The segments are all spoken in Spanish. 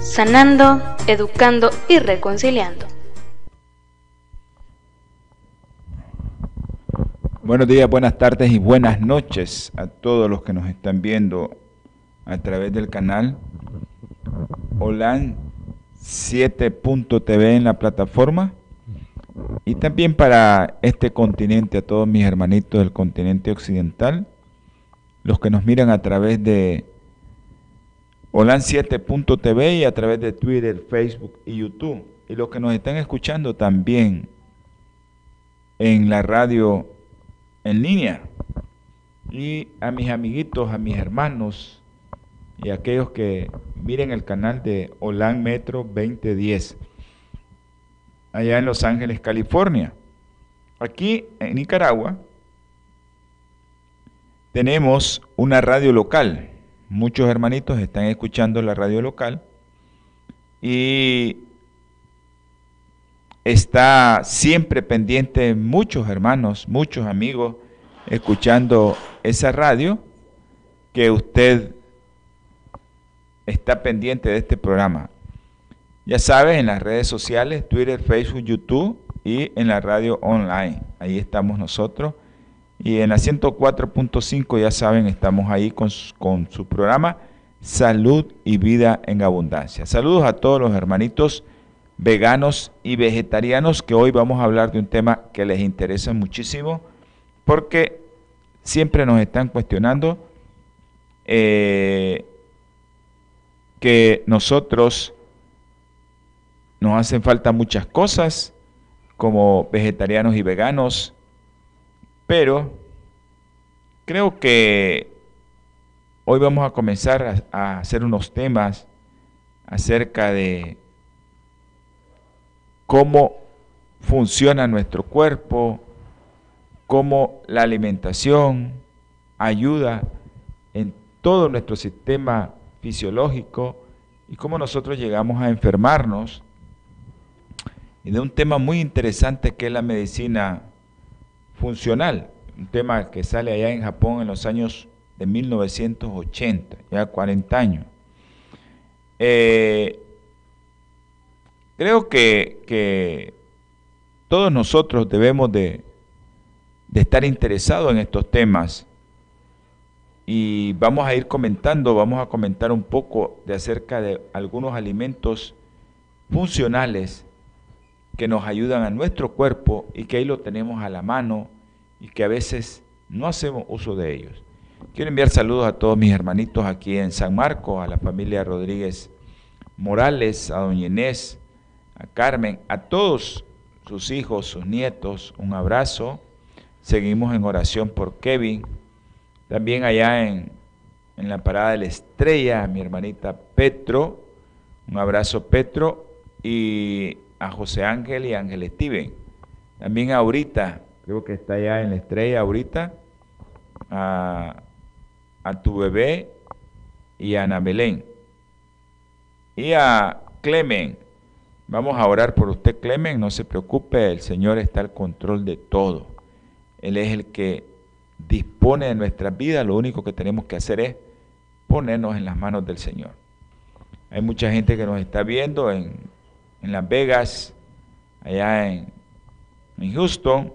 sanando, educando y reconciliando. Buenos días, buenas tardes y buenas noches a todos los que nos están viendo a través del canal Holan 7.tv en la plataforma y también para este continente, a todos mis hermanitos del continente occidental, los que nos miran a través de Holan7.tv y a través de Twitter, Facebook y YouTube. Y los que nos están escuchando también en la radio en línea. Y a mis amiguitos, a mis hermanos y a aquellos que miren el canal de Holan Metro 2010, allá en Los Ángeles, California. Aquí en Nicaragua tenemos una radio local muchos hermanitos están escuchando la radio local y está siempre pendiente muchos hermanos, muchos amigos escuchando esa radio que usted está pendiente de este programa. Ya sabes, en las redes sociales, Twitter, Facebook, YouTube y en la radio online. Ahí estamos nosotros y en la 104.5 ya saben, estamos ahí con, con su programa Salud y Vida en Abundancia. Saludos a todos los hermanitos veganos y vegetarianos que hoy vamos a hablar de un tema que les interesa muchísimo porque siempre nos están cuestionando eh, que nosotros nos hacen falta muchas cosas como vegetarianos y veganos, pero creo que hoy vamos a comenzar a, hacer unos temas acerca de cómo funciona nuestro cuerpo, cómo la alimentación ayuda en todo nuestro sistema fisiológico y cómo nosotros llegamos a enfermarnos. Y de un tema muy interesante que es la medicina funcional, un tema que sale allá en Japón en los años de 1980, ya 40 años. Eh, creo que, todos nosotros debemos de, de estar interesados en estos temas y vamos a ir comentando, vamos a comentar un poco de acerca de algunos alimentos funcionales que nos ayudan a nuestro cuerpo y que ahí lo tenemos a la mano y que a veces no hacemos uso de ellos. Quiero enviar saludos a todos mis hermanitos aquí en San Marcos, a la familia Rodríguez Morales, a doña Inés, a Carmen, a todos sus hijos, sus nietos, un abrazo. Seguimos en oración por Kevin. También allá en, en la parada de la estrella, mi hermanita Petro, un abrazo Petro. Y a José Ángel y Ángel Steven. También ahorita, creo que está ya en la estrella ahorita, a, tu bebé y a Ana Belén. Y a Clemen. Vamos a orar por usted, Clemen. No se preocupe, el Señor está al control de todo. Él es el que dispone de nuestra vida. Lo único que tenemos que hacer es ponernos en las manos del Señor. Hay mucha gente que nos está viendo en en Las Vegas, allá en, Houston.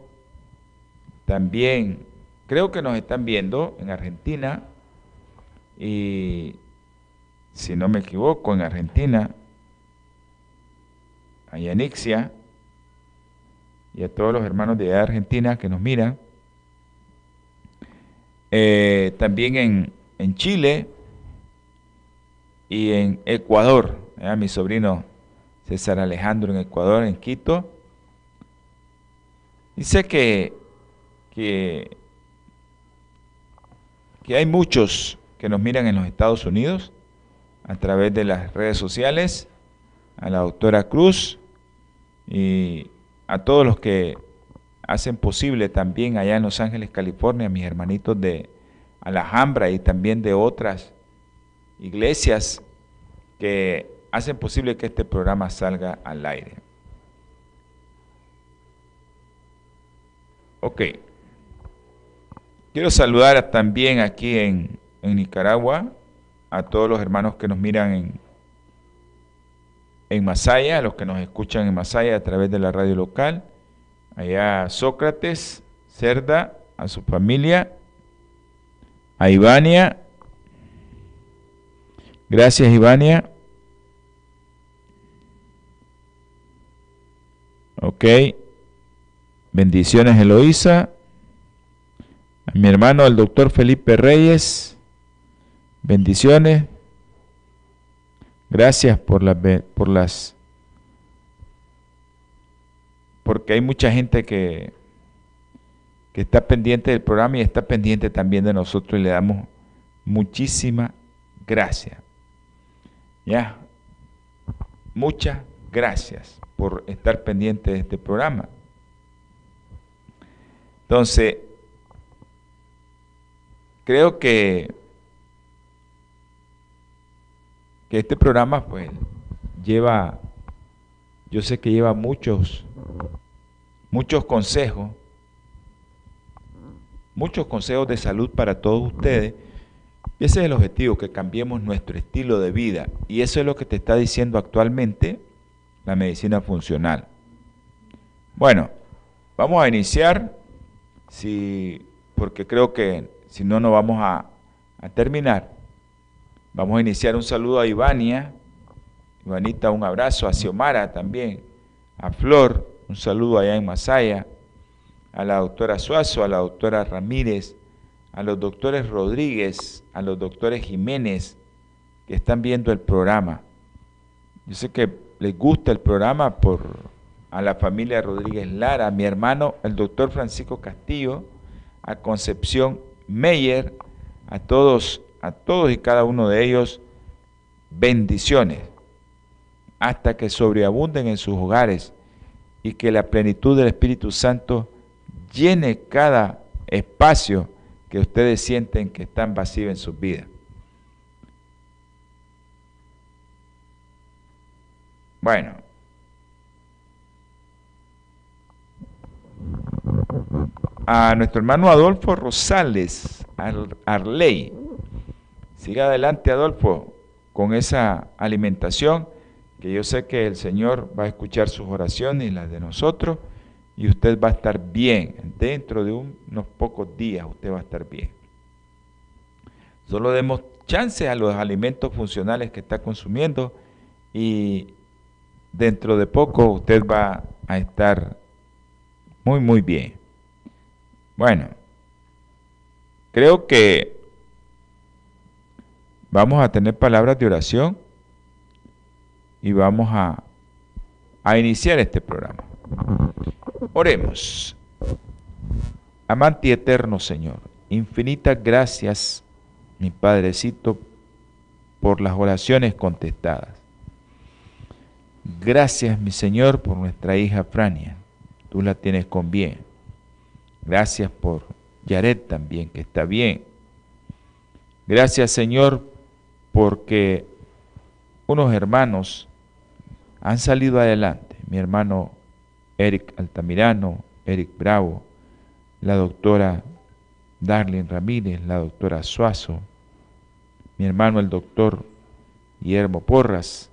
También creo que nos están viendo en Argentina y si no me equivoco, en Argentina, allá en Ixia, y a todos los hermanos de Argentina que nos miran. Eh, también en, en, Chile y en Ecuador, a mi sobrino César Alejandro en Ecuador, en Quito. Dice que, que, que hay muchos que nos miran en los Estados Unidos a través de las redes sociales, a la doctora Cruz y a todos los que hacen posible también allá en Los Ángeles, California, mis hermanitos de Alhambra y también de otras iglesias que hacen posible que este programa salga al aire. Ok. Quiero saludar también aquí en, Nicaragua a todos los hermanos que nos miran en, en Masaya, a los que nos escuchan en Masaya a través de la radio local, allá a Sócrates, Cerda, a su familia, a Ivania. Gracias, Ivania. Ok. Bendiciones, Eloísa. A mi hermano, el doctor Felipe Reyes. Bendiciones. Gracias por las, por las, porque hay mucha gente que, que está pendiente del programa y está pendiente también de nosotros y le damos muchísimas gracias. Ya, muchas gracias por estar pendiente de este programa. Entonces, creo que que este programa pues lleva, yo sé que lleva muchos, muchos consejos, muchos consejos de salud para todos ustedes. Y ese es el objetivo, que cambiemos nuestro estilo de vida. Y eso es lo que te está diciendo actualmente la medicina funcional. Bueno, vamos a iniciar, si, porque creo que si no, no vamos a, a terminar. Vamos a iniciar un saludo a Ivania. Ivanita, un abrazo. A Xiomara también. A Flor, un saludo allá en Masaya. A la doctora Suazo, a la doctora Ramírez, a los doctores Rodríguez, a los doctores Jiménez que están viendo el programa. Yo sé que les gusta el programa por a la familia Rodríguez Lara, a mi hermano, el doctor Francisco Castillo, a Concepción Meyer, a todos a todos y cada uno de ellos bendiciones hasta que sobreabunden en sus hogares y que la plenitud del Espíritu Santo llene cada espacio que ustedes sienten que están vacíos en sus vidas. Bueno. A nuestro hermano Adolfo Rosales Arley Siga adelante, Adolfo, con esa alimentación, que yo sé que el Señor va a escuchar sus oraciones y las de nosotros, y usted va a estar bien. Dentro de unos pocos días usted va a estar bien. Solo demos chance a los alimentos funcionales que está consumiendo y dentro de poco usted va a estar muy, muy bien. Bueno, creo que Vamos a tener palabras de oración y vamos a, a iniciar este programa. Oremos. Amante eterno Señor, infinitas gracias, mi Padrecito, por las oraciones contestadas. Gracias, mi Señor, por nuestra hija Frania. Tú la tienes con bien. Gracias por Yaret también, que está bien. Gracias, Señor, porque unos hermanos han salido adelante. Mi hermano Eric Altamirano, Eric Bravo, la doctora Darlene Ramírez, la doctora Suazo, mi hermano el doctor Guillermo Porras.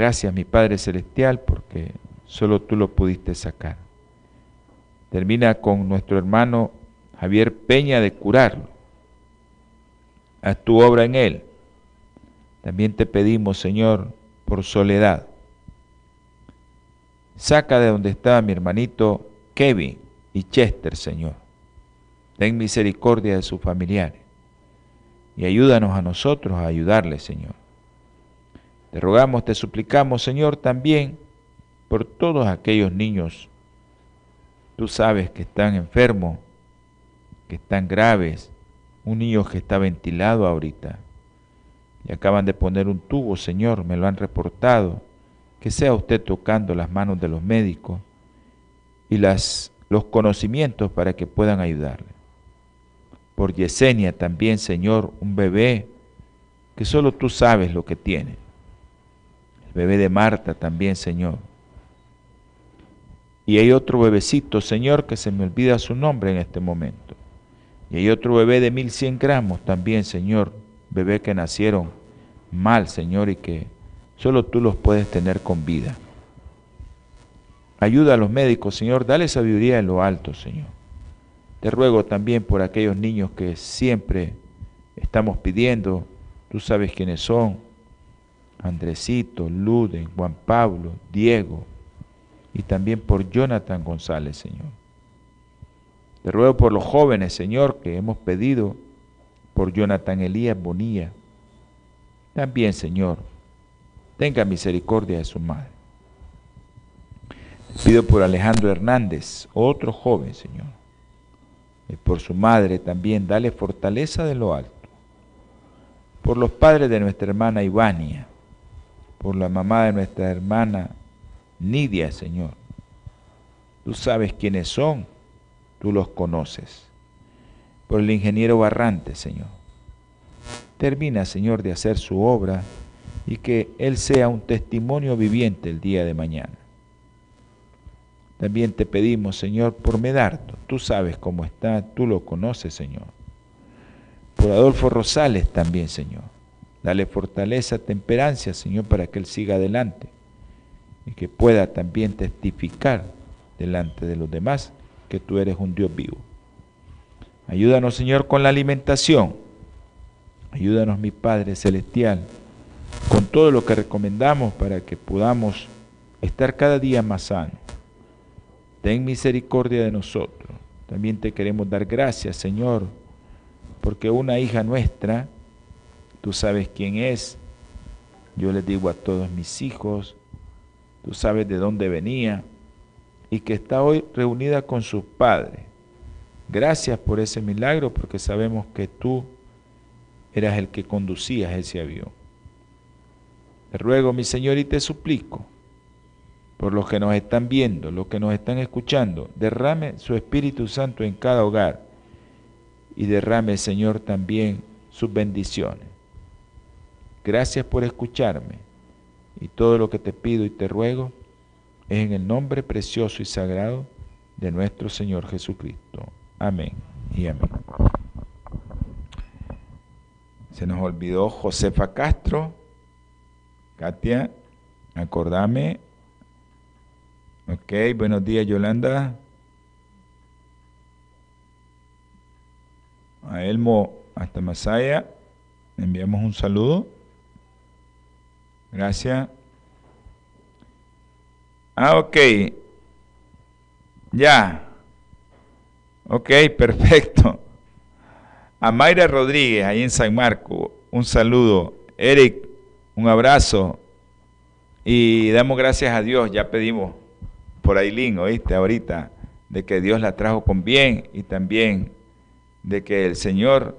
Gracias, mi Padre Celestial, porque solo tú lo pudiste sacar. Termina con nuestro hermano Javier Peña de curarlo. Haz tu obra en él también te pedimos, Señor, por soledad. Saca de donde estaba mi hermanito Kevin y Chester, Señor. Ten misericordia de sus familiares y ayúdanos a nosotros a ayudarles, Señor. Te rogamos, te suplicamos, Señor, también por todos aquellos niños. Tú sabes que están enfermos, que están graves, un niño que está ventilado ahorita y acaban de poner un tubo, Señor, me lo han reportado. Que sea usted tocando las manos de los médicos y las, los conocimientos para que puedan ayudarle. Por Yesenia también, Señor, un bebé que solo tú sabes lo que tiene. Bebé de Marta también, Señor. Y hay otro bebecito, Señor, que se me olvida su nombre en este momento. Y hay otro bebé de 1100 gramos también, Señor. Bebé que nacieron mal, Señor, y que solo tú los puedes tener con vida. Ayuda a los médicos, Señor. Dale sabiduría en lo alto, Señor. Te ruego también por aquellos niños que siempre estamos pidiendo. Tú sabes quiénes son. Andresito, Luden, Juan Pablo, Diego, y también por Jonathan González, Señor. Te ruego por los jóvenes, Señor, que hemos pedido, por Jonathan Elías Bonilla. También, Señor, tenga misericordia de su madre. pido por Alejandro Hernández, otro joven, Señor. Y por su madre también, dale fortaleza de lo alto. Por los padres de nuestra hermana Ivania, por la mamá de nuestra hermana Nidia, Señor. Tú sabes quiénes son, tú los conoces. Por el ingeniero Barrante, Señor. Termina, Señor, de hacer su obra y que Él sea un testimonio viviente el día de mañana. También te pedimos, Señor, por Medardo. Tú sabes cómo está, tú lo conoces, Señor. Por Adolfo Rosales también, Señor. Dale fortaleza, temperancia, Señor, para que Él siga adelante y que pueda también testificar delante de los demás que tú eres un Dios vivo. Ayúdanos, Señor, con la alimentación. Ayúdanos, mi Padre Celestial, con todo lo que recomendamos para que podamos estar cada día más sanos. Ten misericordia de nosotros. También te queremos dar gracias, Señor, porque una hija nuestra, tú sabes quién es. Yo les digo a todos mis hijos, tú sabes de dónde venía y que está hoy reunida con su padre. Gracias por ese milagro porque sabemos que tú eras el que conducías ese avión. Te ruego, mi Señor, y te suplico, por los que nos están viendo, los que nos están escuchando, derrame su Espíritu Santo en cada hogar y derrame, Señor, también sus bendiciones. Gracias por escucharme y todo lo que te pido y te ruego es en el nombre precioso y sagrado de nuestro Señor Jesucristo. Amén y amén. Se nos olvidó Josefa Castro. Katia, acordame. Ok, buenos días Yolanda. A Elmo hasta Masaya, enviamos un saludo. Gracias. Ah, ok. Ya. Ok, perfecto. A Mayra Rodríguez, ahí en San Marco, un saludo. Eric, un abrazo. Y damos gracias a Dios, ya pedimos por Ailín, oíste, ahorita, de que Dios la trajo con bien y también de que el Señor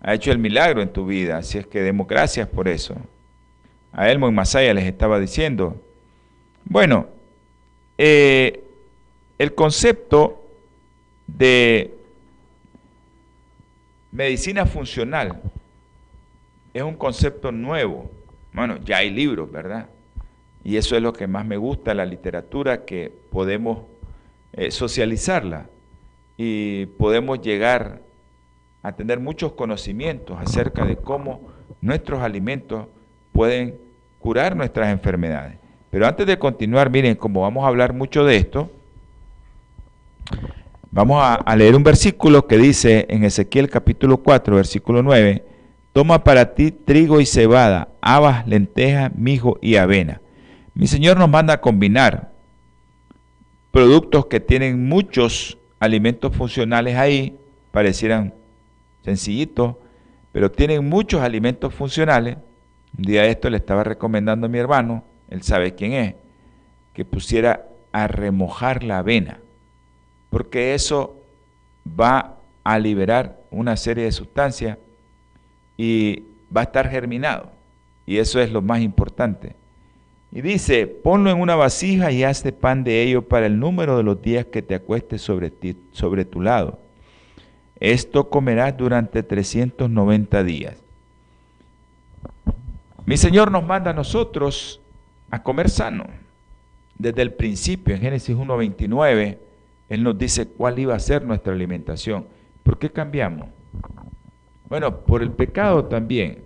ha hecho el milagro en tu vida. Así es que demos gracias por eso a Elmo en Masaya les estaba diciendo. Bueno, eh, el concepto de medicina funcional es un concepto nuevo. Bueno, ya hay libros, ¿verdad? Y eso es lo que más me gusta, la literatura, que podemos eh, socializarla y podemos llegar a tener muchos conocimientos acerca de cómo nuestros alimentos pueden curar nuestras enfermedades. Pero antes de continuar, miren, como vamos a hablar mucho de esto, vamos a, leer un versículo que dice en Ezequiel capítulo 4, versículo 9, toma para ti trigo y cebada, habas, lentejas, mijo y avena. Mi Señor nos manda a combinar productos que tienen muchos alimentos funcionales ahí, parecieran sencillitos, pero tienen muchos alimentos funcionales un día esto le estaba recomendando a mi hermano, él sabe quién es, que pusiera a remojar la avena, porque eso va a liberar una serie de sustancias y va a estar germinado. Y eso es lo más importante. Y dice, ponlo en una vasija y hazte pan de ello para el número de los días que te acuestes sobre, ti, sobre tu lado. Esto comerás durante 390 días. Mi Señor nos manda a nosotros a comer sano. Desde el principio, en Génesis 1.29, Él nos dice cuál iba a ser nuestra alimentación. ¿Por qué cambiamos? Bueno, por el pecado también.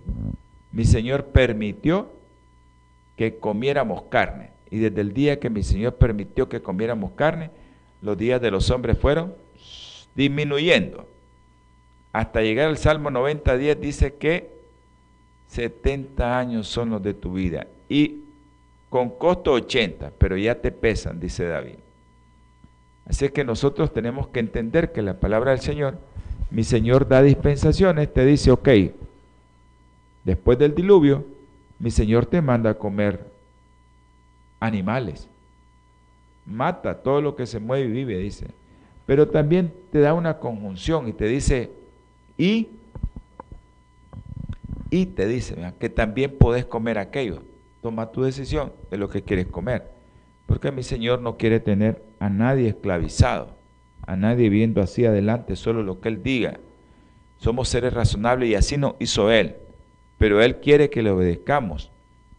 Mi Señor permitió que comiéramos carne. Y desde el día que mi Señor permitió que comiéramos carne, los días de los hombres fueron disminuyendo. Hasta llegar al Salmo 90, 10 dice que 70 años son los de tu vida. Y con costo 80, pero ya te pesan, dice David. Así que nosotros tenemos que entender que la palabra del Señor, mi Señor da dispensaciones, te dice, ok, después del diluvio, mi Señor te manda a comer animales. Mata todo lo que se mueve y vive, dice. Pero también te da una conjunción y te dice, y, y te dice que también podés comer aquello. Toma tu decisión de lo que quieres comer. Porque mi Señor no quiere tener a nadie esclavizado, a nadie viendo así adelante solo lo que Él diga. Somos seres razonables y así nos hizo Él pero Él quiere que le obedezcamos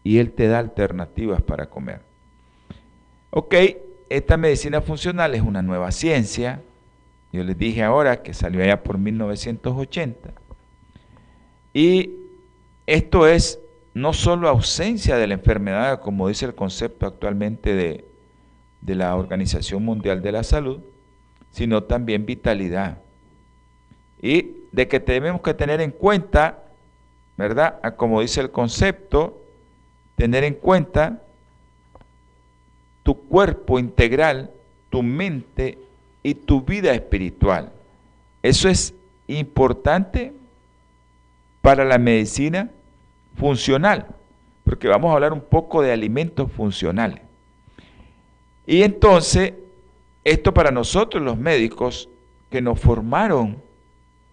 y Él te da alternativas para comer. Ok, esta medicina funcional es una nueva ciencia. Yo les dije ahora que salió allá por 1980. Y esto es no solo ausencia de la enfermedad, como dice el concepto actualmente de, de la Organización Mundial de la Salud, sino también vitalidad. Y de que tenemos que tener en cuenta ¿verdad? como dice el concepto, tener en cuenta tu cuerpo integral, tu mente y tu vida espiritual. Eso es importante para la medicina funcional, porque vamos a hablar un poco de alimentos funcionales. Y entonces, esto para nosotros los médicos que nos formaron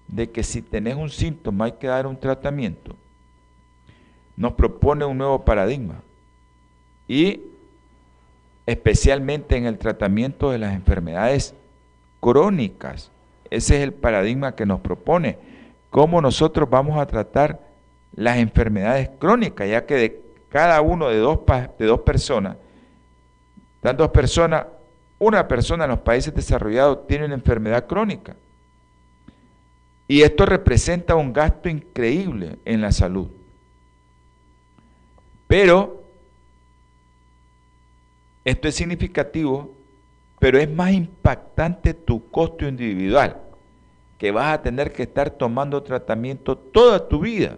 de que si tenés un síntoma hay que dar un tratamiento, nos propone un nuevo paradigma. Y especialmente en el tratamiento de las enfermedades crónicas. Ese es el paradigma que nos propone. Cómo nosotros vamos a tratar las enfermedades crónicas, ya que de cada uno de dos, de dos personas, dos personas, una persona en los países desarrollados tiene una enfermedad crónica. Y esto representa un gasto increíble en la salud. Pero esto es significativo, pero es más impactante tu costo individual, que vas a tener que estar tomando tratamiento toda tu vida.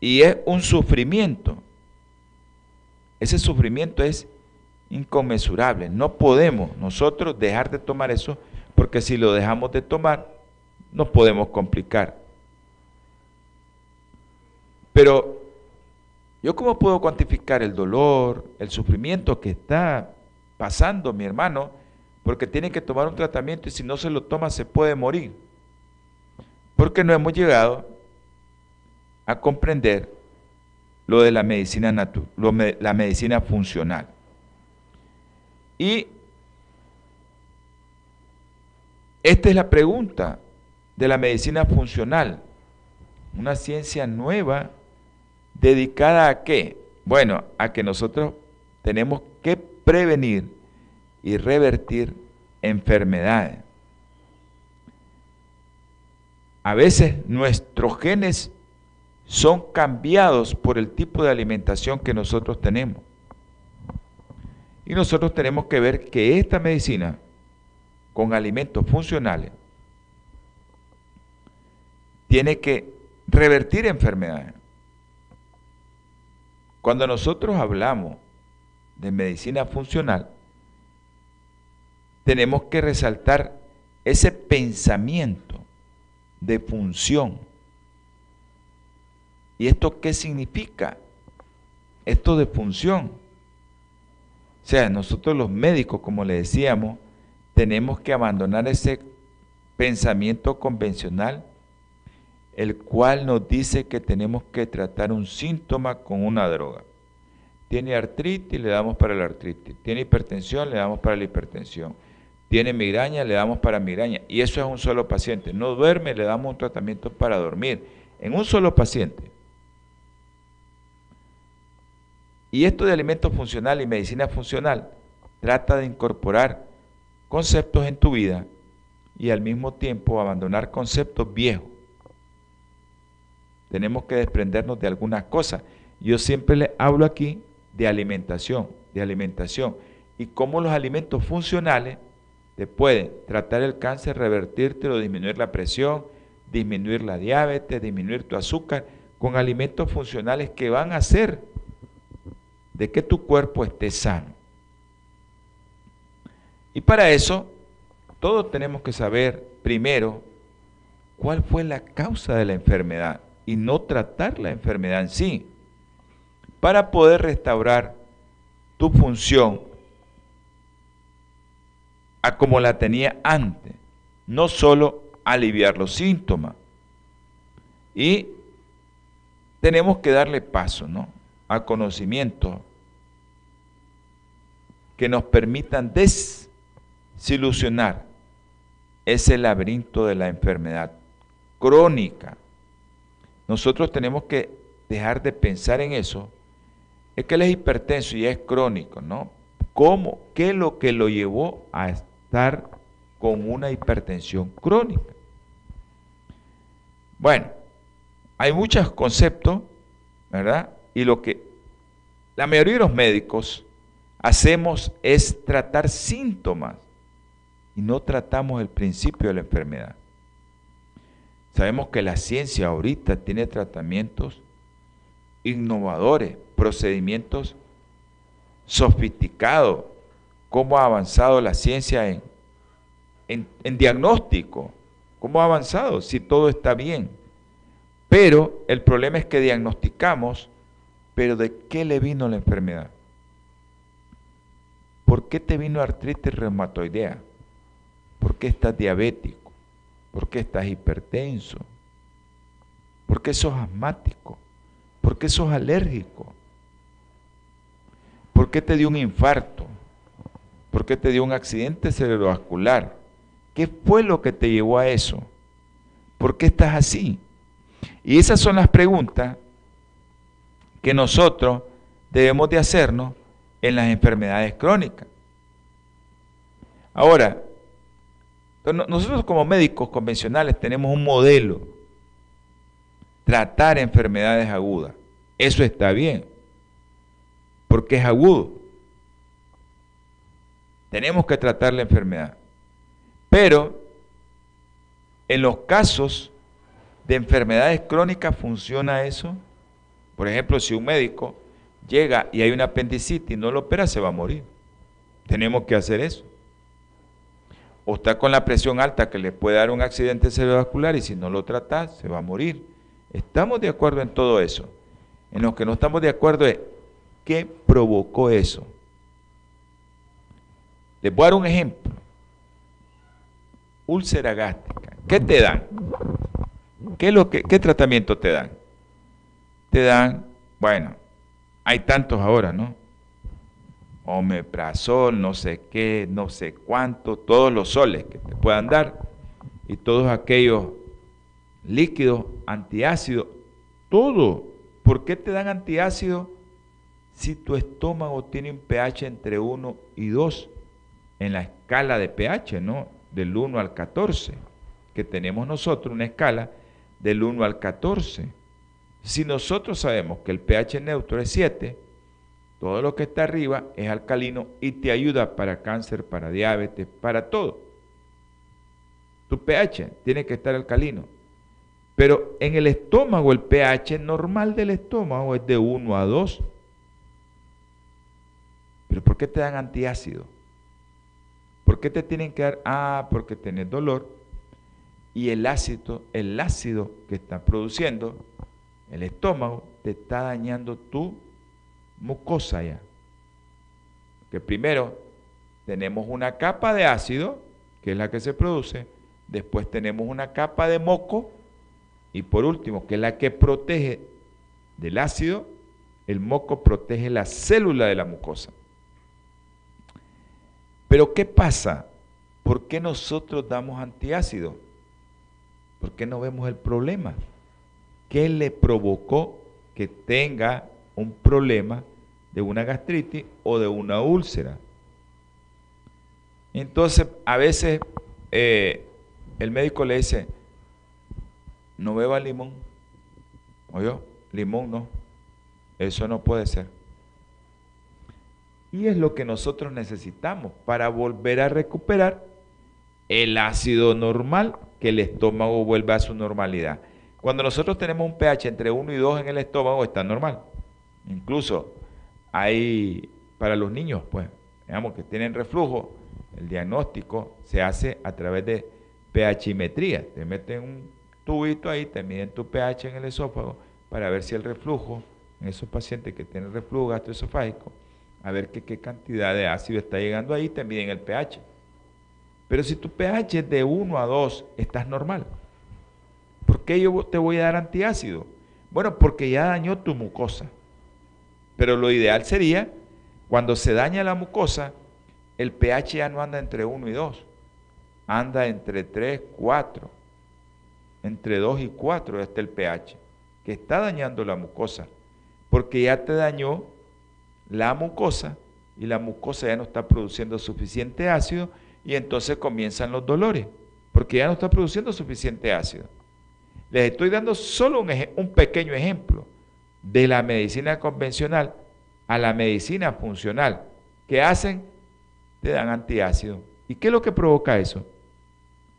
Y es un sufrimiento. Ese sufrimiento es inconmensurable. No podemos nosotros dejar de tomar eso, porque si lo dejamos de tomar, nos podemos complicar. Pero, ¿yo cómo puedo cuantificar el dolor, el sufrimiento que está pasando mi hermano? Porque tiene que tomar un tratamiento y si no se lo toma se puede morir. Porque no hemos llegado a comprender lo de la medicina natural, la medicina funcional. Y esta es la pregunta de la medicina funcional, una ciencia nueva dedicada a qué? Bueno, a que nosotros tenemos que prevenir y revertir enfermedades. A veces nuestros genes son cambiados por el tipo de alimentación que nosotros tenemos. Y nosotros tenemos que ver que esta medicina, con alimentos funcionales, tiene que revertir enfermedades. Cuando nosotros hablamos de medicina funcional, tenemos que resaltar ese pensamiento de función. ¿Y esto qué significa? Esto de función. O sea, nosotros los médicos, como le decíamos, tenemos que abandonar ese pensamiento convencional el cual nos dice que tenemos que tratar un síntoma con una droga. Tiene artritis, le damos para la artritis. Tiene hipertensión, le damos para la hipertensión. Tiene migraña, le damos para migraña. Y eso es un solo paciente. No duerme, le damos un tratamiento para dormir. En un solo paciente. Y esto de alimento funcional y medicina funcional trata de incorporar conceptos en tu vida y al mismo tiempo abandonar conceptos viejos. Tenemos que desprendernos de algunas cosas. Yo siempre le hablo aquí de alimentación, de alimentación y cómo los alimentos funcionales te pueden tratar el cáncer, revertirte disminuir la presión, disminuir la diabetes, disminuir tu azúcar, con alimentos funcionales que van a hacer de que tu cuerpo esté sano. Y para eso, todos tenemos que saber primero cuál fue la causa de la enfermedad y no tratar la enfermedad en sí, para poder restaurar tu función a como la tenía antes, no solo aliviar los síntomas. Y tenemos que darle paso, ¿no? A conocimiento que nos permitan desilusionar ese laberinto de la enfermedad crónica. Nosotros tenemos que dejar de pensar en eso. Es que él es hipertenso y es crónico, ¿no? ¿Cómo? ¿Qué es lo que lo llevó a estar con una hipertensión crónica? Bueno, hay muchos conceptos, ¿verdad? Y lo que la mayoría de los médicos hacemos es tratar síntomas y no tratamos el principio de la enfermedad. Sabemos que la ciencia ahorita tiene tratamientos innovadores, procedimientos sofisticados, cómo ha avanzado la ciencia en, en, diagnóstico, cómo ha avanzado, si todo está bien. Pero el problema es que diagnosticamos, pero ¿de qué le vino la enfermedad? ¿Por qué te vino artritis reumatoidea? ¿Por qué estás diabético? ¿Por qué estás hipertenso? ¿Por qué sos asmático? ¿Por qué sos alérgico? ¿Por qué te dio un infarto? ¿Por qué te dio un accidente cerebrovascular? ¿Qué fue lo que te llevó a eso? ¿Por qué estás así? Y esas son las preguntas que nosotros debemos de hacernos en las enfermedades crónicas. Ahora, nosotros como médicos convencionales tenemos un modelo, tratar enfermedades agudas. Eso está bien, porque es agudo. Tenemos que tratar la enfermedad. Pero en los casos de enfermedades crónicas funciona eso. Por ejemplo, si un médico llega y hay una apendicitis y no lo opera, se va a morir. Tenemos que hacer eso. O está con la presión alta que le puede dar un accidente cerebrovascular y si no lo trata, se va a morir. Estamos de acuerdo en todo eso. En lo que no estamos de acuerdo es qué provocó eso. Les voy a dar un ejemplo. Úlcera gástrica. ¿Qué te dan? ¿Qué, lo que, ¿Qué tratamiento te dan? Te dan, bueno, hay tantos ahora, ¿no? Omeprazol, no sé qué, no sé cuánto, todos los soles que te puedan dar y todos aquellos líquidos, antiácidos, todo. ¿Por qué te dan antiácido si tu estómago tiene un pH entre 1 y 2 en la escala de pH, ¿no? Del 1 al 14, que tenemos nosotros una escala del 1 al 14. Si nosotros sabemos que el pH neutro es 7, todo lo que está arriba es alcalino y te ayuda para cáncer, para diabetes, para todo. Tu pH tiene que estar alcalino. Pero en el estómago el pH normal del estómago es de 1 a 2. ¿Pero por qué te dan antiácido? ¿Por qué te tienen que dar? Ah, porque tienes dolor y el ácido, el ácido que está produciendo el estómago te está dañando tu mucosa ya. Que primero tenemos una capa de ácido, que es la que se produce, después tenemos una capa de moco Y por último, que la que protege del ácido, el moco protege la célula de la mucosa. Pero ¿qué pasa? ¿Por qué nosotros damos antiácido? ¿Por qué no vemos el problema? ¿Qué le provocó que tenga un problema de una gastritis o de una úlcera? Entonces, a veces eh, el médico le dice, no beba limón. ¿Oyó? Limón no. Eso no puede ser. Y es lo que nosotros necesitamos para volver a recuperar el ácido normal, que el estómago vuelva a su normalidad. Cuando nosotros tenemos un pH entre 1 y 2 en el estómago, está normal. Incluso hay para los niños, pues, digamos que tienen reflujo, el diagnóstico se hace a través de pHimetría. Te meten un tubito ahí, te miden tu pH en el esófago para ver si el reflujo, en esos pacientes que tienen reflujo gastroesofágico, a ver qué, qué cantidad de ácido está llegando ahí, te miden el pH. Pero si tu pH es de 1 a 2, estás normal. ¿Por qué yo te voy a dar antiácido? Bueno, porque ya dañó tu mucosa. Pero lo ideal sería, cuando se daña la mucosa, el pH ya no anda entre 1 y 2, anda entre 3, 4. Entre 2 y 4 está el pH, que está dañando la mucosa, porque ya te dañó la mucosa y la mucosa ya no está produciendo suficiente ácido y entonces comienzan los dolores, porque ya no está produciendo suficiente ácido. Les estoy dando solo un, pequeño ejemplo de la medicina convencional a la medicina funcional, que hacen, te dan antiácido. ¿Y qué es lo que provoca eso?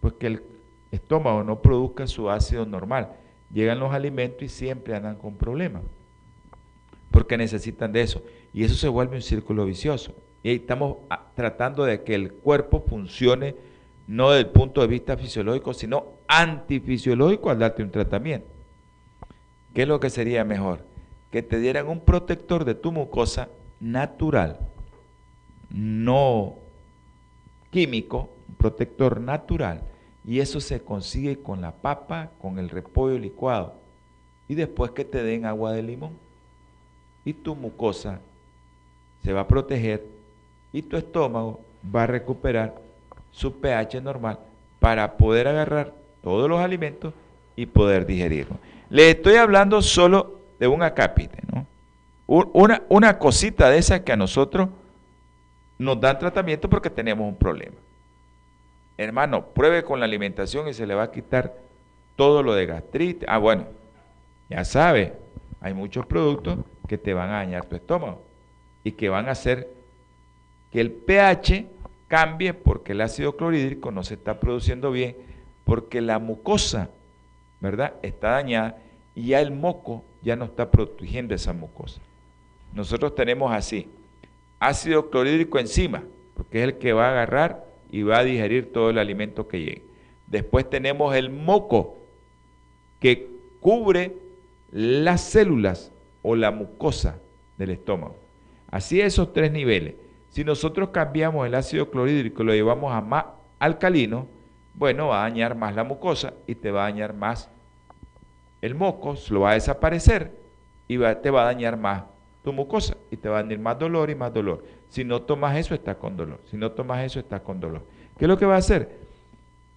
Pues que el estómago no produzca su ácido normal. Llegan los alimentos y siempre andan con problemas, porque necesitan de eso. Y eso se vuelve un círculo vicioso. Y estamos ah, tratando de que el cuerpo funcione no desde el punto de vista fisiológico, sino antifisiológico al darte un tratamiento. ¿Qué es lo que sería mejor? Que te dieran un protector de tu mucosa natural, no químico, un protector natural. Y eso se consigue con la papa, con el repollo licuado. Y después que te den agua de limón. Y tu mucosa se va a proteger y tu estómago va a recuperar su pH normal para poder agarrar todos los alimentos y poder digerirlos. Le estoy hablando solo de un acápite, ¿no? Una, una cosita de esas que a nosotros nos dan tratamiento porque tenemos un problema. Hermano, pruebe con la alimentación y se le va a quitar todo lo de gastritis. Ah, bueno, ya sabe, hay muchos productos que te van a dañar tu estómago y que van a hacer que el pH cambie porque el ácido clorhídrico no se está produciendo bien, porque la mucosa, ¿verdad? Está dañada y ya el moco ya no está protegiendo esa mucosa. Nosotros tenemos así, ácido clorhídrico encima, porque es el que va a agarrar y va a digerir todo el alimento que llegue. Después tenemos el moco, que cubre las células o la mucosa del estómago. Así esos tres niveles. Si nosotros cambiamos el ácido clorhídrico y lo llevamos a más alcalino, bueno, va a dañar más la mucosa y te va a dañar más el moco, lo va a desaparecer y te va a dañar más tu mucosa y te va a venir más dolor y más dolor. Si no tomas eso, estás con dolor. Si no tomas eso, estás con dolor. ¿Qué es lo que va a hacer?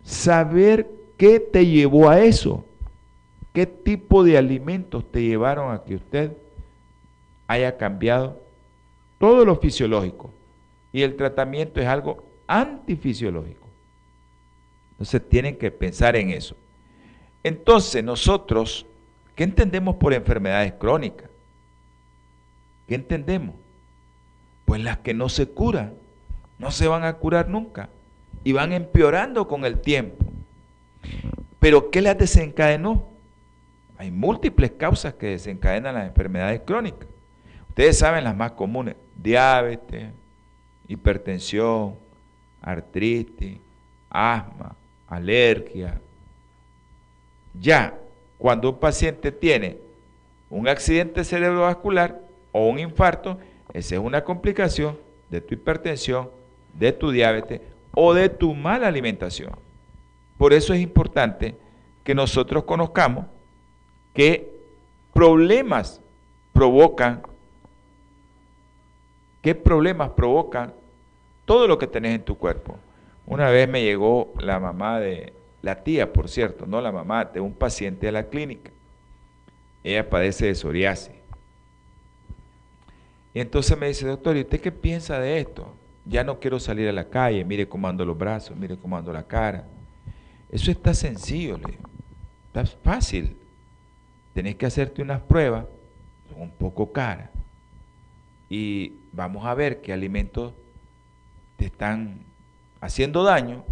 Saber qué te llevó a eso. ¿Qué tipo de alimentos te llevaron a que usted haya cambiado todo lo fisiológico? y el tratamiento es algo antifisiológico. Entonces tienen que pensar en eso. Entonces nosotros, ¿qué entendemos por enfermedades crónicas? ¿Qué entendemos? Pues las que no se curan, no se van a curar nunca y van empeorando con el tiempo. Pero ¿qué las desencadenó? Hay múltiples causas que desencadenan las enfermedades crónicas. Ustedes saben las más comunes, diabetes, hipertensión, artritis, asma, alergia. Ya, cuando un paciente tiene un accidente cerebrovascular o un infarto, esa es una complicación de tu hipertensión, de tu diabetes o de tu mala alimentación. Por eso es importante que nosotros conozcamos qué problemas provocan, qué problemas provocan todo lo que tenés en tu cuerpo. Una vez me llegó la mamá de, la tía, por cierto, no la mamá, de un paciente a la clínica. Ella padece de psoriasis. Y entonces me dice, doctor, ¿y usted qué piensa de esto? Ya no quiero salir a la calle, mire cómo ando los brazos, mire cómo ando la cara. Eso está sencillo, le digo. Está fácil. Tenés que hacerte unas pruebas, son un poco caras. Y vamos a ver qué alimentos te están haciendo daño.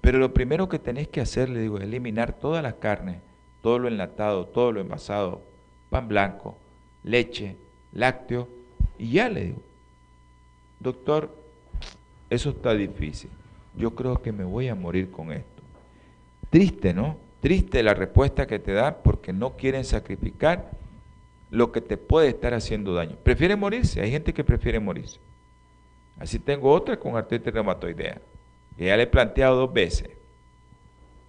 Pero lo primero que tenés que hacer, le digo, es eliminar todas las carnes, todo lo enlatado, todo lo envasado, pan blanco, leche, lácteo, y ya le digo, doctor, eso está difícil. Yo creo que me voy a morir con esto. Triste, ¿no? Triste la respuesta que te da porque no quieren sacrificar lo que te puede estar haciendo daño. Prefiere morirse, hay gente que prefiere morirse. Así tengo otra con artritis reumatoidea, que ya le he planteado dos veces.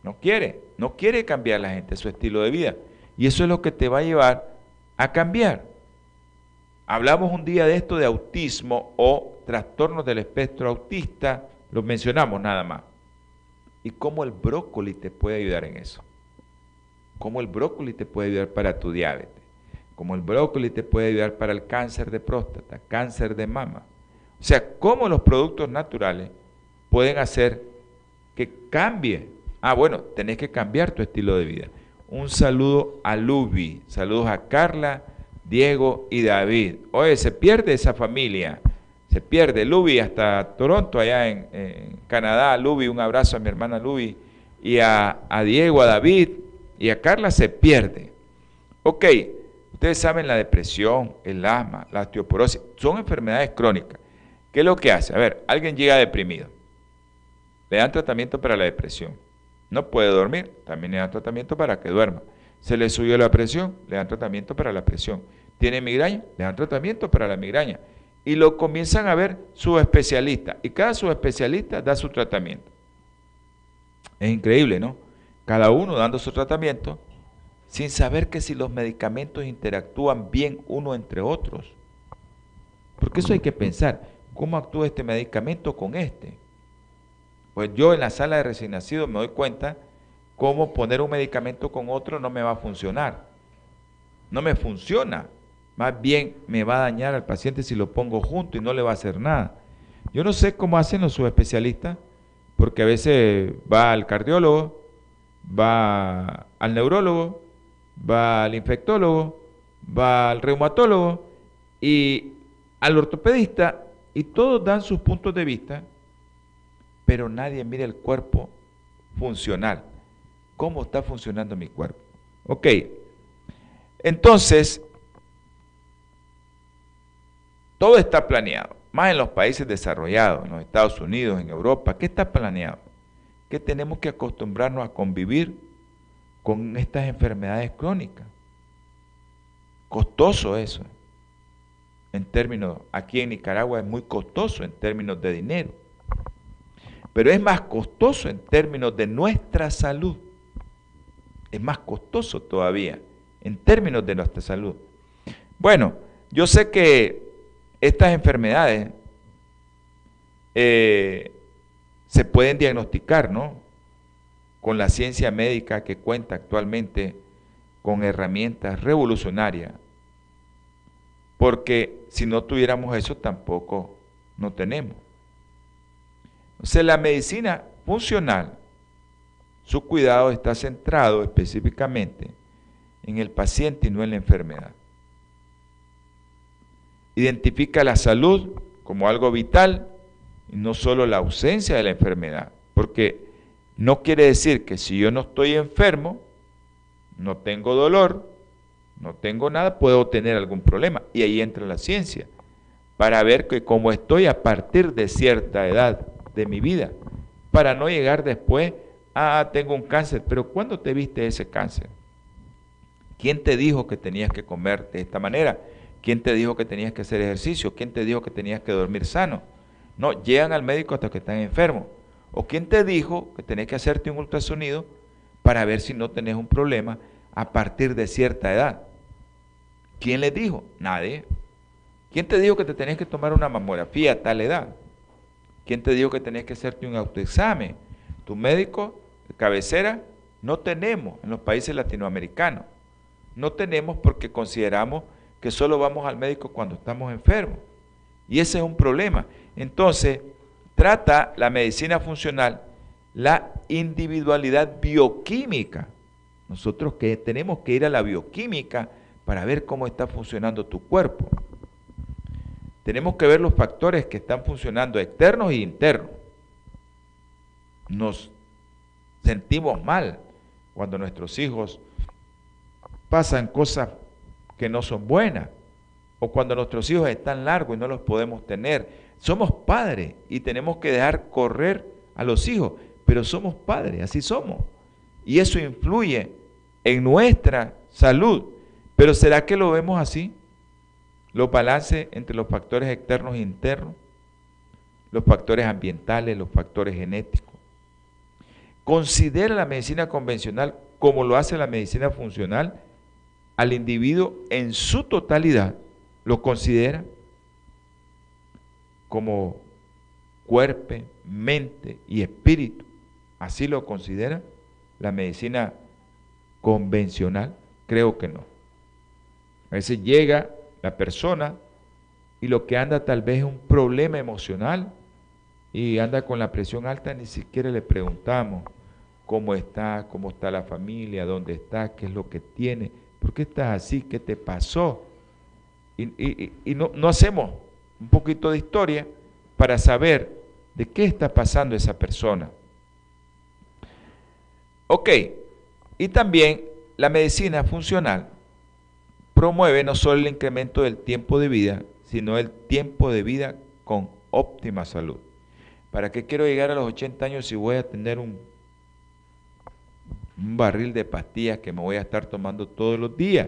No quiere, no quiere cambiar la gente su estilo de vida. Y eso es lo que te va a llevar a cambiar. Hablamos un día de esto de autismo o trastornos del espectro autista, lo mencionamos nada más. Y cómo el brócoli te puede ayudar en eso. Cómo el brócoli te puede ayudar para tu diabetes. Cómo el brócoli te puede ayudar para el cáncer de próstata, cáncer de mama. O sea, cómo los productos naturales pueden hacer que cambie. Ah, bueno, tenés que cambiar tu estilo de vida. Un saludo a Lubi, saludos a Carla, Diego y David. Oye, se pierde esa familia, se pierde. Luby hasta Toronto, allá en, Canadá. Luby, un abrazo a mi hermana Luby. Y a, a, Diego, a David y a Carla se pierde. Ok, ustedes saben la depresión, el asma, la osteoporosis, son enfermedades crónicas. ¿Qué es lo que hace? A ver, alguien llega deprimido. Le dan tratamiento para la depresión. No puede dormir, también le dan tratamiento para que duerma. Se le subió la presión, le dan tratamiento para la presión tiene migraña, le dan tratamiento para la migraña. Y lo comienzan a ver su especialista. Y cada subespecialista da su tratamiento. Es increíble, ¿no? Cada uno dando su tratamiento sin saber que si los medicamentos interactúan bien uno entre otros. Porque eso hay que pensar. ¿Cómo actúa este medicamento con este? Pues yo en la sala de recién nacido me doy cuenta cómo poner un medicamento con otro no me va a funcionar. No me funciona más bien me va a dañar al paciente si lo pongo junto y no le va a hacer nada. Yo no sé cómo hacen los subespecialistas, porque a veces va al cardiólogo, va al neurólogo, va al infectólogo, va al reumatólogo y al ortopedista y todos dan sus puntos de vista, pero nadie mira el cuerpo funcional. ¿Cómo está funcionando mi cuerpo? Ok, entonces todo está planeado, más en los países desarrollados, en los Estados Unidos, en Europa. ¿Qué está planeado? Que tenemos que acostumbrarnos a convivir con estas enfermedades crónicas. Costoso eso. En términos, aquí en Nicaragua es muy costoso en términos de dinero. Pero es más costoso en términos de nuestra salud. Es más costoso todavía en términos de nuestra salud. Bueno, yo sé que estas enfermedades eh, se pueden diagnosticar, ¿no? Con la ciencia médica que cuenta actualmente con herramientas revolucionarias, porque si no tuviéramos eso tampoco no tenemos. Entonces la medicina funcional, su cuidado está centrado específicamente en el paciente y no en la enfermedad identifica la salud como algo vital y no solo la ausencia de la enfermedad. Porque no quiere decir que si yo no estoy enfermo, no tengo dolor, no tengo nada, puedo tener algún problema. Y ahí entra la ciencia, para ver que como estoy a partir de cierta edad de mi vida, para no llegar después, ah, tengo un cáncer, pero ¿cuándo te viste ese cáncer? ¿Quién te dijo que tenías que comer de esta manera? ¿Quién te dijo que tenías que hacer ejercicio? ¿Quién te dijo que tenías que dormir sano? No, llegan al médico hasta que están enfermos. ¿O quién te dijo que tenías que hacerte un ultrasonido para ver si no tenés un problema a partir de cierta edad. ¿Quién les dijo? Nadie. ¿Quién te dijo que te tenías que tomar una mamografía a tal edad? ¿Quién te dijo que tenías que hacerte un autoexamen? Tu médico cabecera no tenemos en los países latinoamericanos. No tenemos porque consideramos que solo vamos al médico cuando estamos enfermos. Y ese es un problema. Entonces, trata la medicina funcional la individualidad bioquímica. Nosotros que tenemos que ir a la bioquímica para ver cómo está funcionando tu cuerpo. Tenemos que ver los factores que están funcionando externos e internos. Nos sentimos mal cuando nuestros hijos pasan cosas que no son buenas o cuando nuestros hijos están largos y no los podemos tener. Somos padres y tenemos que dejar correr a los hijos, pero somos padres, así somos. Y eso influye en nuestra salud. Pero ¿será que lo vemos así? Los balances entre los factores externos e internos, los factores ambientales, los factores genéticos. Considera la medicina convencional como lo hace la medicina funcional al individuo en su totalidad, lo considera como cuerpo, mente y espíritu. Así lo considera la medicina convencional. Creo que no. A veces llega la persona y lo que anda tal vez es un problema emocional y anda con la presión alta, ni siquiera le preguntamos cómo está, cómo está la familia, dónde está, qué es lo que tiene, por qué estás así, qué te pasó. Y, no, no hacemos un poquito de historia para saber de qué está pasando esa persona. Ok, y también la medicina funcional promueve no solo el incremento del tiempo de vida, sino el tiempo de vida con óptima salud. ¿Para qué quiero llegar a los 80 años si voy a tener un, barril de pastillas que me voy a estar tomando todos los días?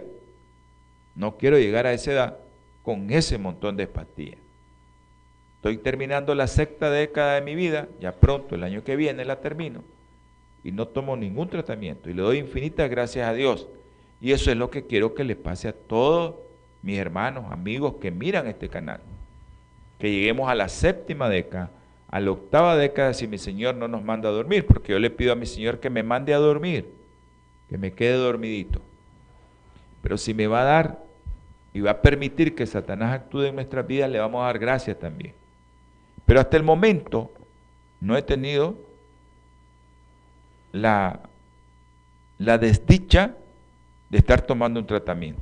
No quiero llegar a esa edad con ese montón de pastillas. Estoy terminando la sexta década de mi vida, ya pronto, el año que viene la termino, y no tomo ningún tratamiento. Y le doy infinitas gracias a Dios y eso es lo que quiero que le pase a todos mis hermanos, amigos que miran este canal. Que lleguemos a la séptima década, a la octava década si mi Señor no nos manda a dormir, porque yo le pido a mi Señor que me mande a dormir, que me quede dormidito. Pero si me va a dar y va a permitir que Satanás actúe en nuestras vidas, le vamos a dar gracias también. Pero hasta el momento no he tenido la, la desdicha de estar tomando un tratamiento.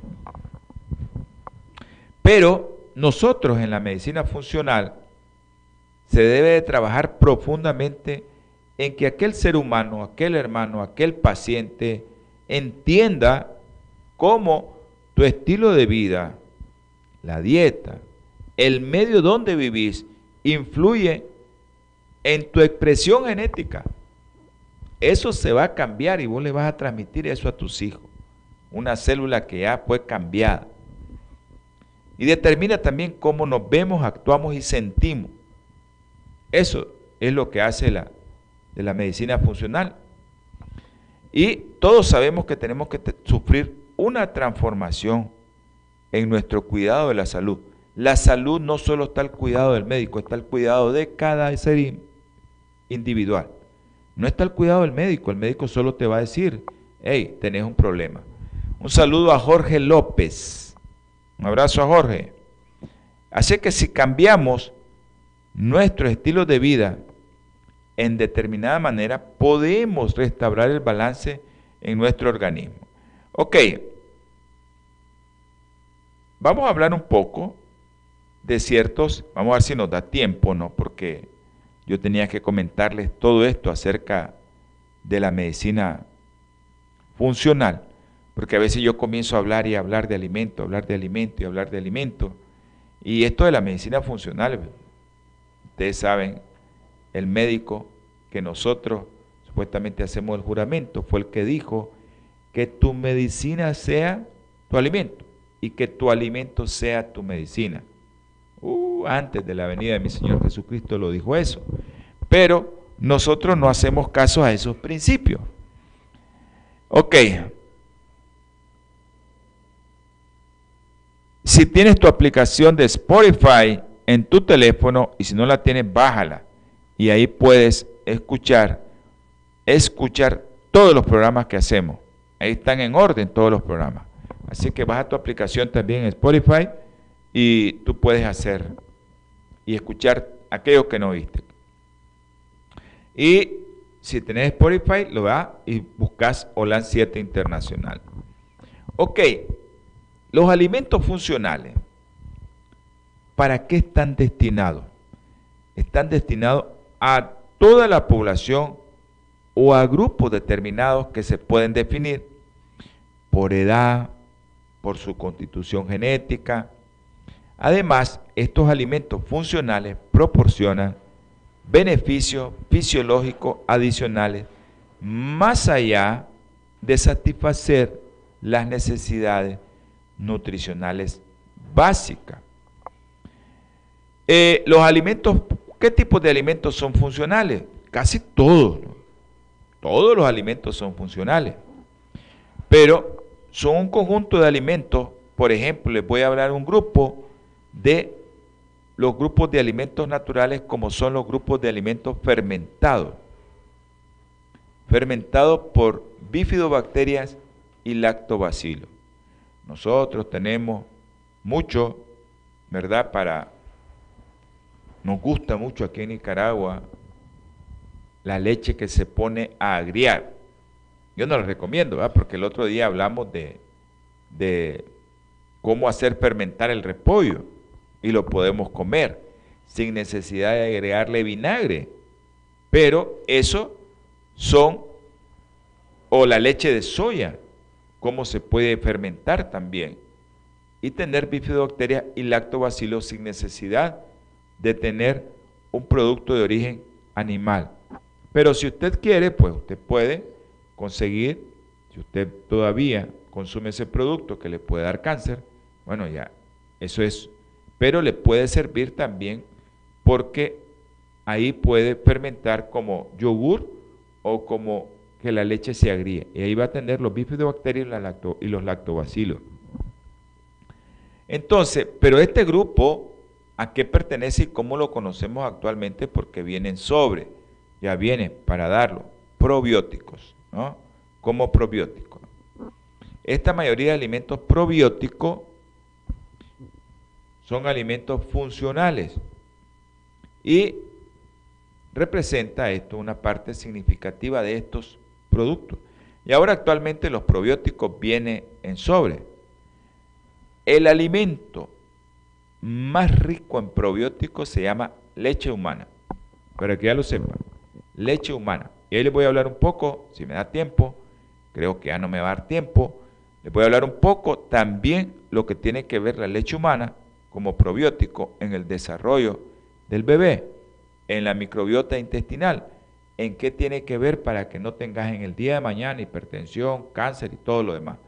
Pero nosotros en la medicina funcional se debe de trabajar profundamente en que aquel ser humano, aquel hermano, aquel paciente entienda cómo tu estilo de vida, la dieta, el medio donde vivís, influye en tu expresión genética. Eso se va a cambiar y vos le vas a transmitir eso a tus hijos una célula que ya fue cambiada. Y determina también cómo nos vemos, actuamos y sentimos. Eso es lo que hace la, de la medicina funcional. Y todos sabemos que tenemos que sufrir una transformación en nuestro cuidado de la salud. La salud no solo está al cuidado del médico, está al cuidado de cada ser individual. No está al cuidado del médico, el médico solo te va a decir, hey, tenés un problema. Un saludo a Jorge López. Un abrazo a Jorge. Así que si cambiamos nuestro estilo de vida en determinada manera, podemos restaurar el balance en nuestro organismo. Ok, vamos a hablar un poco de ciertos, vamos a ver si nos da tiempo, ¿no? Porque yo tenía que comentarles todo esto acerca de la medicina funcional. Porque a veces yo comienzo a hablar y hablar de alimento, hablar de alimento y hablar de alimento. Y esto de la medicina funcional, ustedes saben, el médico que nosotros supuestamente hacemos el juramento fue el que dijo que tu medicina sea tu alimento y que tu alimento sea tu medicina. Uh, antes de la venida de mi Señor Jesucristo lo dijo eso. Pero nosotros no hacemos caso a esos principios. Ok, si tienes tu aplicación de Spotify en tu teléfono y si no la tienes, bájala. Y ahí puedes escuchar, escuchar todos los programas que hacemos. Ahí están en orden todos los programas. Así que baja tu aplicación también en Spotify y tú puedes hacer y escuchar aquellos que no viste. Y si tenés Spotify, lo vas y buscas OLAN 7 Internacional. Ok, los alimentos funcionales, ¿para qué están destinados? Están destinados a toda la población o a grupos determinados que se pueden definir por edad, por su constitución genética. Además, estos alimentos funcionales proporcionan beneficios fisiológicos adicionales más allá de satisfacer las necesidades nutricionales básicas. Eh, los alimentos, ¿qué tipos de alimentos son funcionales? Casi todos. Todos los alimentos son funcionales. Pero son un conjunto de alimentos, por ejemplo, les voy a hablar un grupo de los grupos de alimentos naturales como son los grupos de alimentos fermentados. Fermentados por bifidobacterias y lactobacilos. Nosotros tenemos mucho, ¿verdad? Para, nos gusta mucho aquí en Nicaragua la leche que se pone a agriar. Yo no la recomiendo, ¿verdad? Porque el otro día hablamos de, de cómo hacer fermentar el repollo y lo podemos comer sin necesidad de agregarle vinagre. Pero eso son, o la leche de soya, cómo se puede fermentar también y tener bifidobacterias y lactobacilos sin necesidad de tener un producto de origen animal. Pero si usted quiere, pues usted puede conseguir, si usted todavía consume ese producto que le puede dar cáncer, bueno, ya, eso es, pero le puede servir también porque ahí puede fermentar como yogur o como que la leche se agríe. Y ahí va a tener los bifidobacterias y, lacto, y los lactobacilos. Entonces, pero este grupo, ¿a qué pertenece y cómo lo conocemos actualmente? Porque vienen sobre, ya viene para darlo, probióticos, ¿no? Como probióticos. Esta mayoría de alimentos probióticos son alimentos funcionales y representa esto una parte significativa de estos productos. Y ahora actualmente los probióticos vienen en sobre. El alimento más rico en probióticos se llama leche humana. Para que ya lo sepan, leche humana. Y ahí les voy a hablar un poco, si me da tiempo, creo que ya no me va a dar tiempo, les voy a hablar un poco también lo que tiene que ver la leche humana como probiótico en el desarrollo del bebé, en la microbiota intestinal en qué tiene que ver para que no tengas en el día de mañana hipertensión, cáncer y todo lo demás.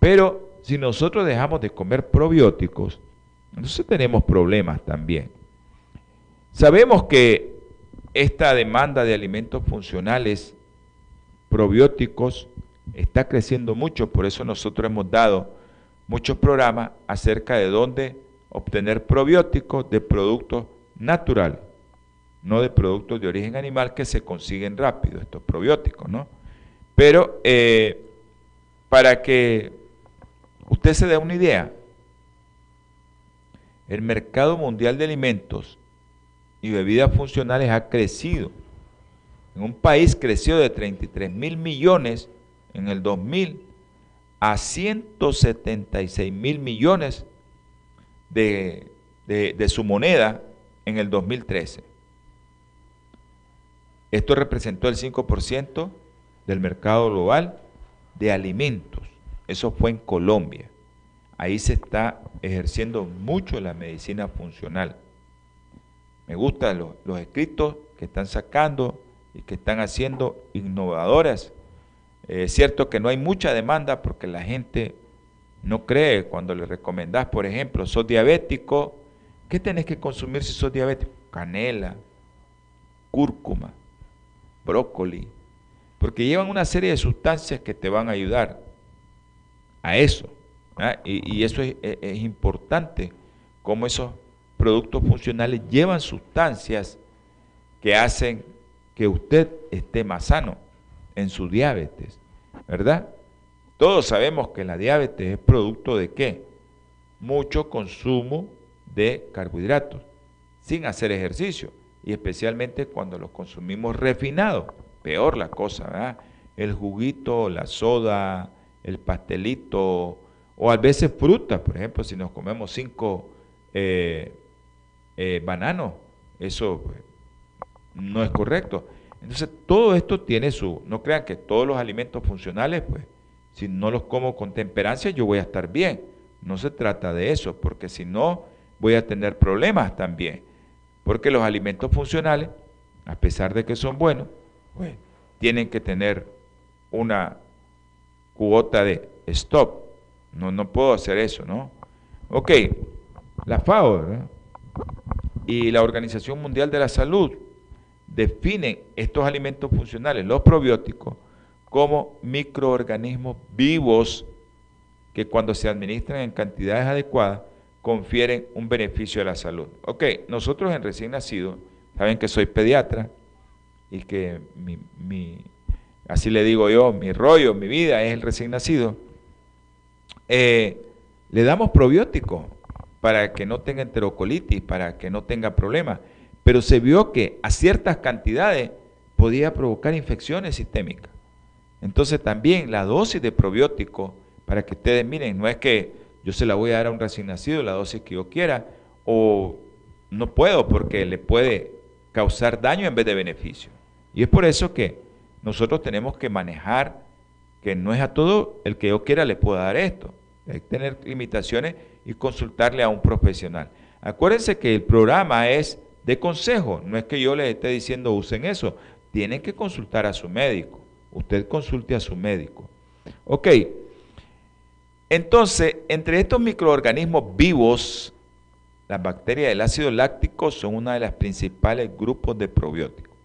Pero si nosotros dejamos de comer probióticos, entonces tenemos problemas también. Sabemos que esta demanda de alimentos funcionales probióticos está creciendo mucho, por eso nosotros hemos dado muchos programas acerca de dónde obtener probióticos de productos naturales no de productos de origen animal que se consiguen rápido, estos probióticos, ¿no? Pero eh, para que usted se dé una idea, el mercado mundial de alimentos y bebidas funcionales ha crecido. En un país creció de 33 mil millones en el 2000 a 176 mil millones de, de su moneda en el 2013. Esto representó el 5% del mercado global de alimentos. Eso fue en Colombia. Ahí se está ejerciendo mucho la medicina funcional. Me gustan los, escritos que están sacando y que están haciendo innovadoras. Es cierto que no hay mucha demanda porque la gente no cree cuando le recomendás, por ejemplo, sos diabético, ¿qué tenés que consumir si sos diabético? Canela, cúrcuma, brócoli, porque llevan una serie de sustancias que te van a ayudar a eso. Y, eso es, es importante, cómo esos productos funcionales llevan sustancias que hacen que usted esté más sano en su diabetes, ¿verdad? Todos sabemos que la diabetes es producto de qué? Mucho consumo de carbohidratos sin hacer ejercicio y especialmente cuando los consumimos refinados, peor la cosa, ¿verdad? El juguito, la soda, el pastelito o a veces fruta, por ejemplo, si nos comemos cinco eh, eh, bananos, eso pues, no es correcto. Entonces, todo esto tiene su, no crean que todos los alimentos funcionales, pues, si no los como con temperancia, yo voy a estar bien. No se trata de eso, porque si no, voy a tener problemas también. Porque los alimentos funcionales, a pesar de que son buenos, tienen que tener una cuota de stop. No, no puedo hacer eso, ¿no? Ok, la FAO y la Organización Mundial de la Salud definen estos alimentos funcionales, los probióticos, como microorganismos vivos que cuando se administran en cantidades adecuadas confieren un beneficio a la salud. Ok, nosotros en recién nacido, saben que soy pediatra y que mi, así le digo yo, mi rollo, mi vida es el recién nacido, eh, le damos probióticos para que no tenga enterocolitis, para que no tenga problemas pero se vio que a ciertas cantidades podía provocar infecciones sistémicas. Entonces también la dosis de probiótico, para que ustedes miren, no es que yo se la voy a dar a un recién nacido la dosis que yo quiera, o no puedo porque le puede causar daño en vez de beneficio. Y es por eso que nosotros tenemos que manejar que no es a todo el que yo quiera le pueda dar esto. Hay que tener limitaciones y consultarle a un profesional. Acuérdense que el programa es de consejo. No es que yo les esté diciendo usen eso. Tienen que consultar a su médico. Usted consulte a su médico. Ok. Entonces, entre estos microorganismos vivos, las bacterias del ácido láctico son una de las principales grupos de probióticos.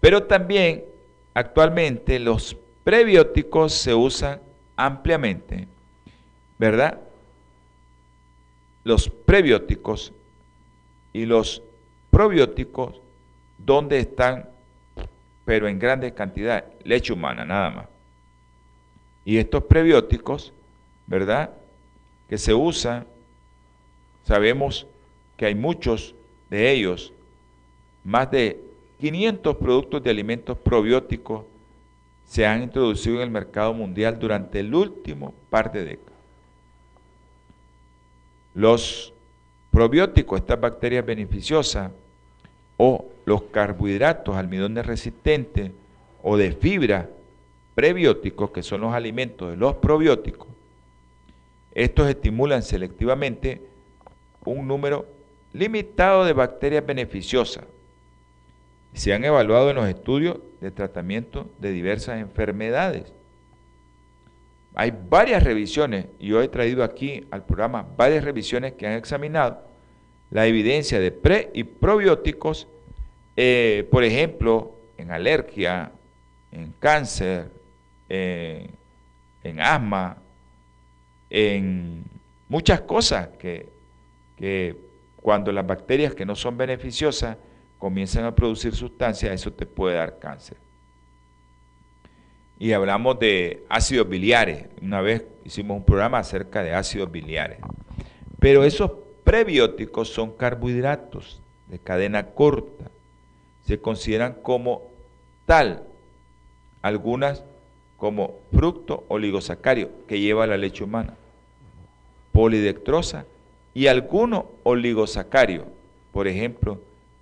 Pero también, actualmente, los prebióticos se usan ampliamente, ¿verdad? Los prebióticos y los probióticos, ¿dónde están? Pero en grandes cantidades, leche humana nada más. Y estos prebióticos, ¿verdad? Que se usan, sabemos que hay muchos de ellos, más de 500 productos de alimentos probióticos se han introducido en el mercado mundial durante el último par de décadas. Los probióticos, estas bacterias beneficiosas, o los carbohidratos, almidones resistentes, o de fibra, prebióticos, que son los alimentos de los probióticos, estos estimulan selectivamente un número limitado de bacterias beneficiosas. Se han evaluado en los estudios de tratamiento de diversas enfermedades. Hay varias revisiones, y yo he traído aquí al programa varias revisiones que han examinado la evidencia de pre y probióticos, eh, por ejemplo, en alergia, en cáncer, en asma, en muchas cosas que, que cuando las bacterias que no son beneficiosas comienzan a producir sustancias, eso te puede dar cáncer y hablamos de ácidos biliares. Una vez hicimos un programa acerca de ácidos biliares. Pero esos prebióticos son carbohidratos de cadena corta. Se consideran como tal. Algunas como fructo oligosacario que lleva la leche humana, polidectrosa y algunos oligosacarios, por ejemplo,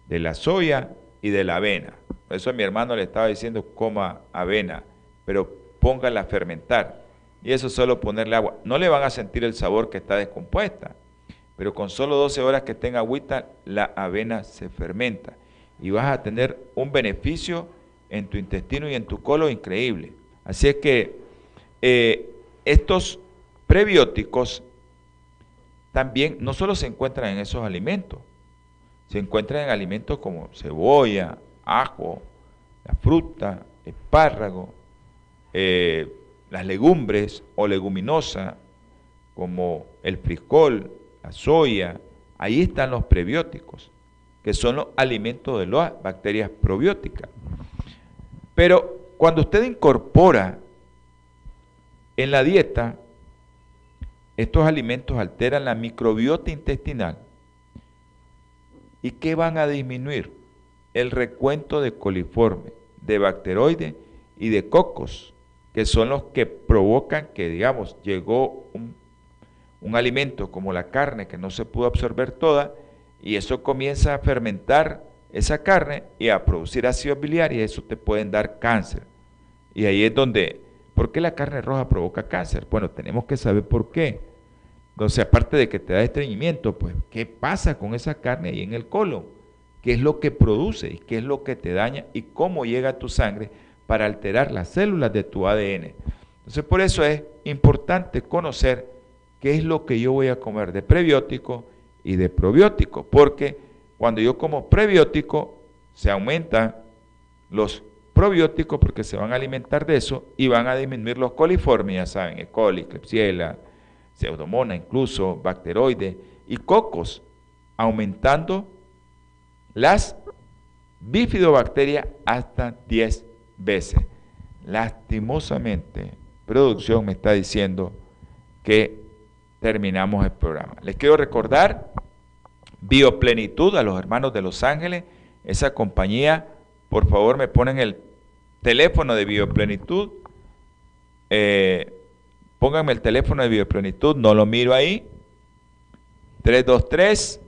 de la soya y de la avena. Por eso mi hermano le estaba diciendo coma avena pero póngala a fermentar. Y eso solo ponerle agua. No le van a sentir el sabor que está descompuesta, pero con solo 12 horas que tenga agüita, la avena se fermenta. Y vas a tener un beneficio en tu intestino y en tu colon increíble. Así es que eh, estos prebióticos también no solo se encuentran en esos alimentos, se encuentran en alimentos como cebolla, ajo, la fruta, espárrago, eh, las legumbres o leguminosas, como el frijol, la soya, ahí están los prebióticos, que son los alimentos de las bacterias probióticas. Pero cuando usted incorpora en la dieta, estos alimentos alteran la microbiota intestinal. ¿Y qué van a disminuir? El recuento de coliforme, de bacteroides y de cocos, que son los que provocan que, digamos, llegó un, un alimento como la carne que no se pudo absorber toda, y eso comienza a fermentar esa carne y a producir ácido biliar y eso te pueden dar cáncer. Y ahí es donde, ¿por qué la carne roja provoca cáncer? Bueno, tenemos que saber por qué. Entonces, aparte de que te da estreñimiento, pues, ¿qué pasa con esa carne ahí en el colon? ¿Qué es lo que produce y qué es lo que te daña y cómo llega a tu sangre para alterar las células de tu ADN? Entonces, por eso es importante conocer qué es lo que yo voy a comer de prebiótico y de probiótico, porque cuando yo como prebiótico se aumentan los probióticos porque se van a alimentar de eso y van a disminuir los coliformes, ya saben, E. coli, Klebsiella, pseudomonas incluso, bacteroides y cocos, aumentando las bifidobacterias hasta 10 veces. Lastimosamente, producción me está diciendo que terminamos el programa. Les quiero recordar Bioplenitud a los hermanos de Los Ángeles, esa compañía, por favor me ponen el teléfono de Bioplenitud, eh, pónganme el teléfono de Bioplenitud, no lo miro ahí, 323,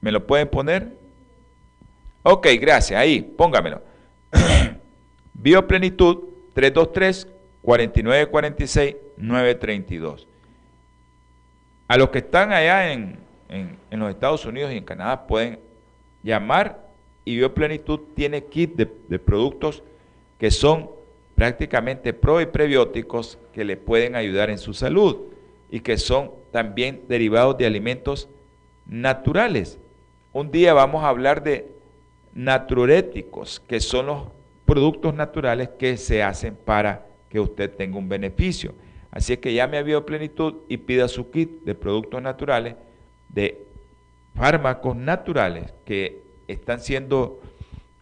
¿me lo pueden poner? Ok, gracias, ahí, póngamelo. Bioplenitud 323 4946 932. A los que están allá en, los Estados Unidos y en Canadá pueden llamar y Bioplenitud tiene kit de, de productos que son prácticamente pro y prebióticos que le pueden ayudar en su salud y que son también derivados de alimentos naturales. Un día vamos a hablar de naturéticos, que son los productos naturales que se hacen para que usted tenga un beneficio. Así es que llame a Bioplenitud y pida su kit de productos naturales, de fármacos naturales que están siendo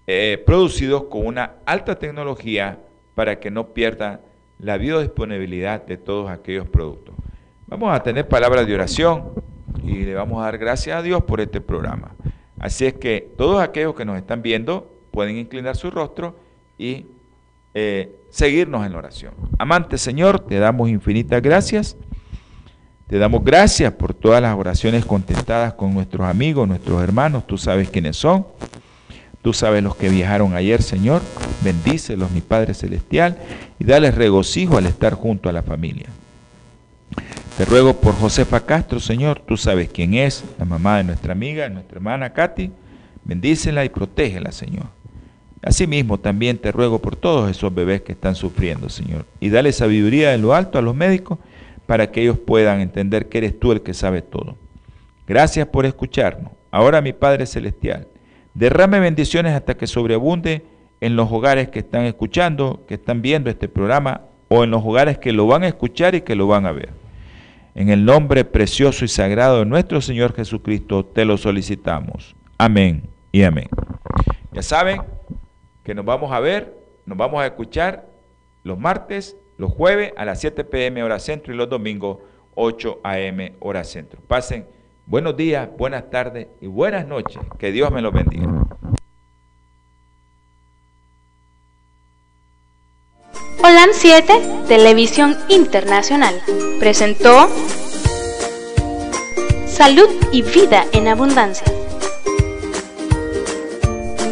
eh, producidos con una alta tecnología para que no pierdan la biodisponibilidad de todos aquellos productos. Vamos a tener palabras de oración y le vamos a dar gracias a Dios por este programa. Así es que todos aquellos que nos están viendo pueden inclinar su rostro y eh, seguirnos en la oración. Amante Señor, te damos infinitas gracias. Te damos gracias por todas las oraciones contestadas con nuestros amigos, nuestros hermanos. Tú sabes quiénes son. Tú sabes los que viajaron ayer, Señor. Bendícelos, mi Padre Celestial, y dales regocijo al estar junto a la familia. Te ruego por Josefa Castro, Señor. Tú sabes quién es, la mamá de nuestra amiga, nuestra hermana Katy. Bendícela y protégela, Señor. Asimismo, también te ruego por todos esos bebés que están sufriendo, Señor. Y dale sabiduría de lo alto a los médicos para que ellos puedan entender que eres tú el que sabe todo. Gracias por escucharnos. Ahora, mi Padre Celestial, derrame bendiciones hasta que sobreabunde en los hogares que están escuchando, que están viendo este programa, o en los hogares que lo van a escuchar y que lo van a ver. En el nombre precioso y sagrado de nuestro Señor Jesucristo te lo solicitamos. Amén y amén. Ya saben que nos vamos a ver, nos vamos a escuchar los martes, los jueves a las 7 pm hora centro y los domingos 8 am hora centro. Pasen buenos días, buenas tardes y buenas noches. Que Dios me los bendiga. Holan 7, Televisión Internacional, presentó Salud y Vida en Abundancia.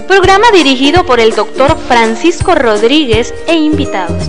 Programa dirigido por el doctor Francisco Rodríguez e invitados.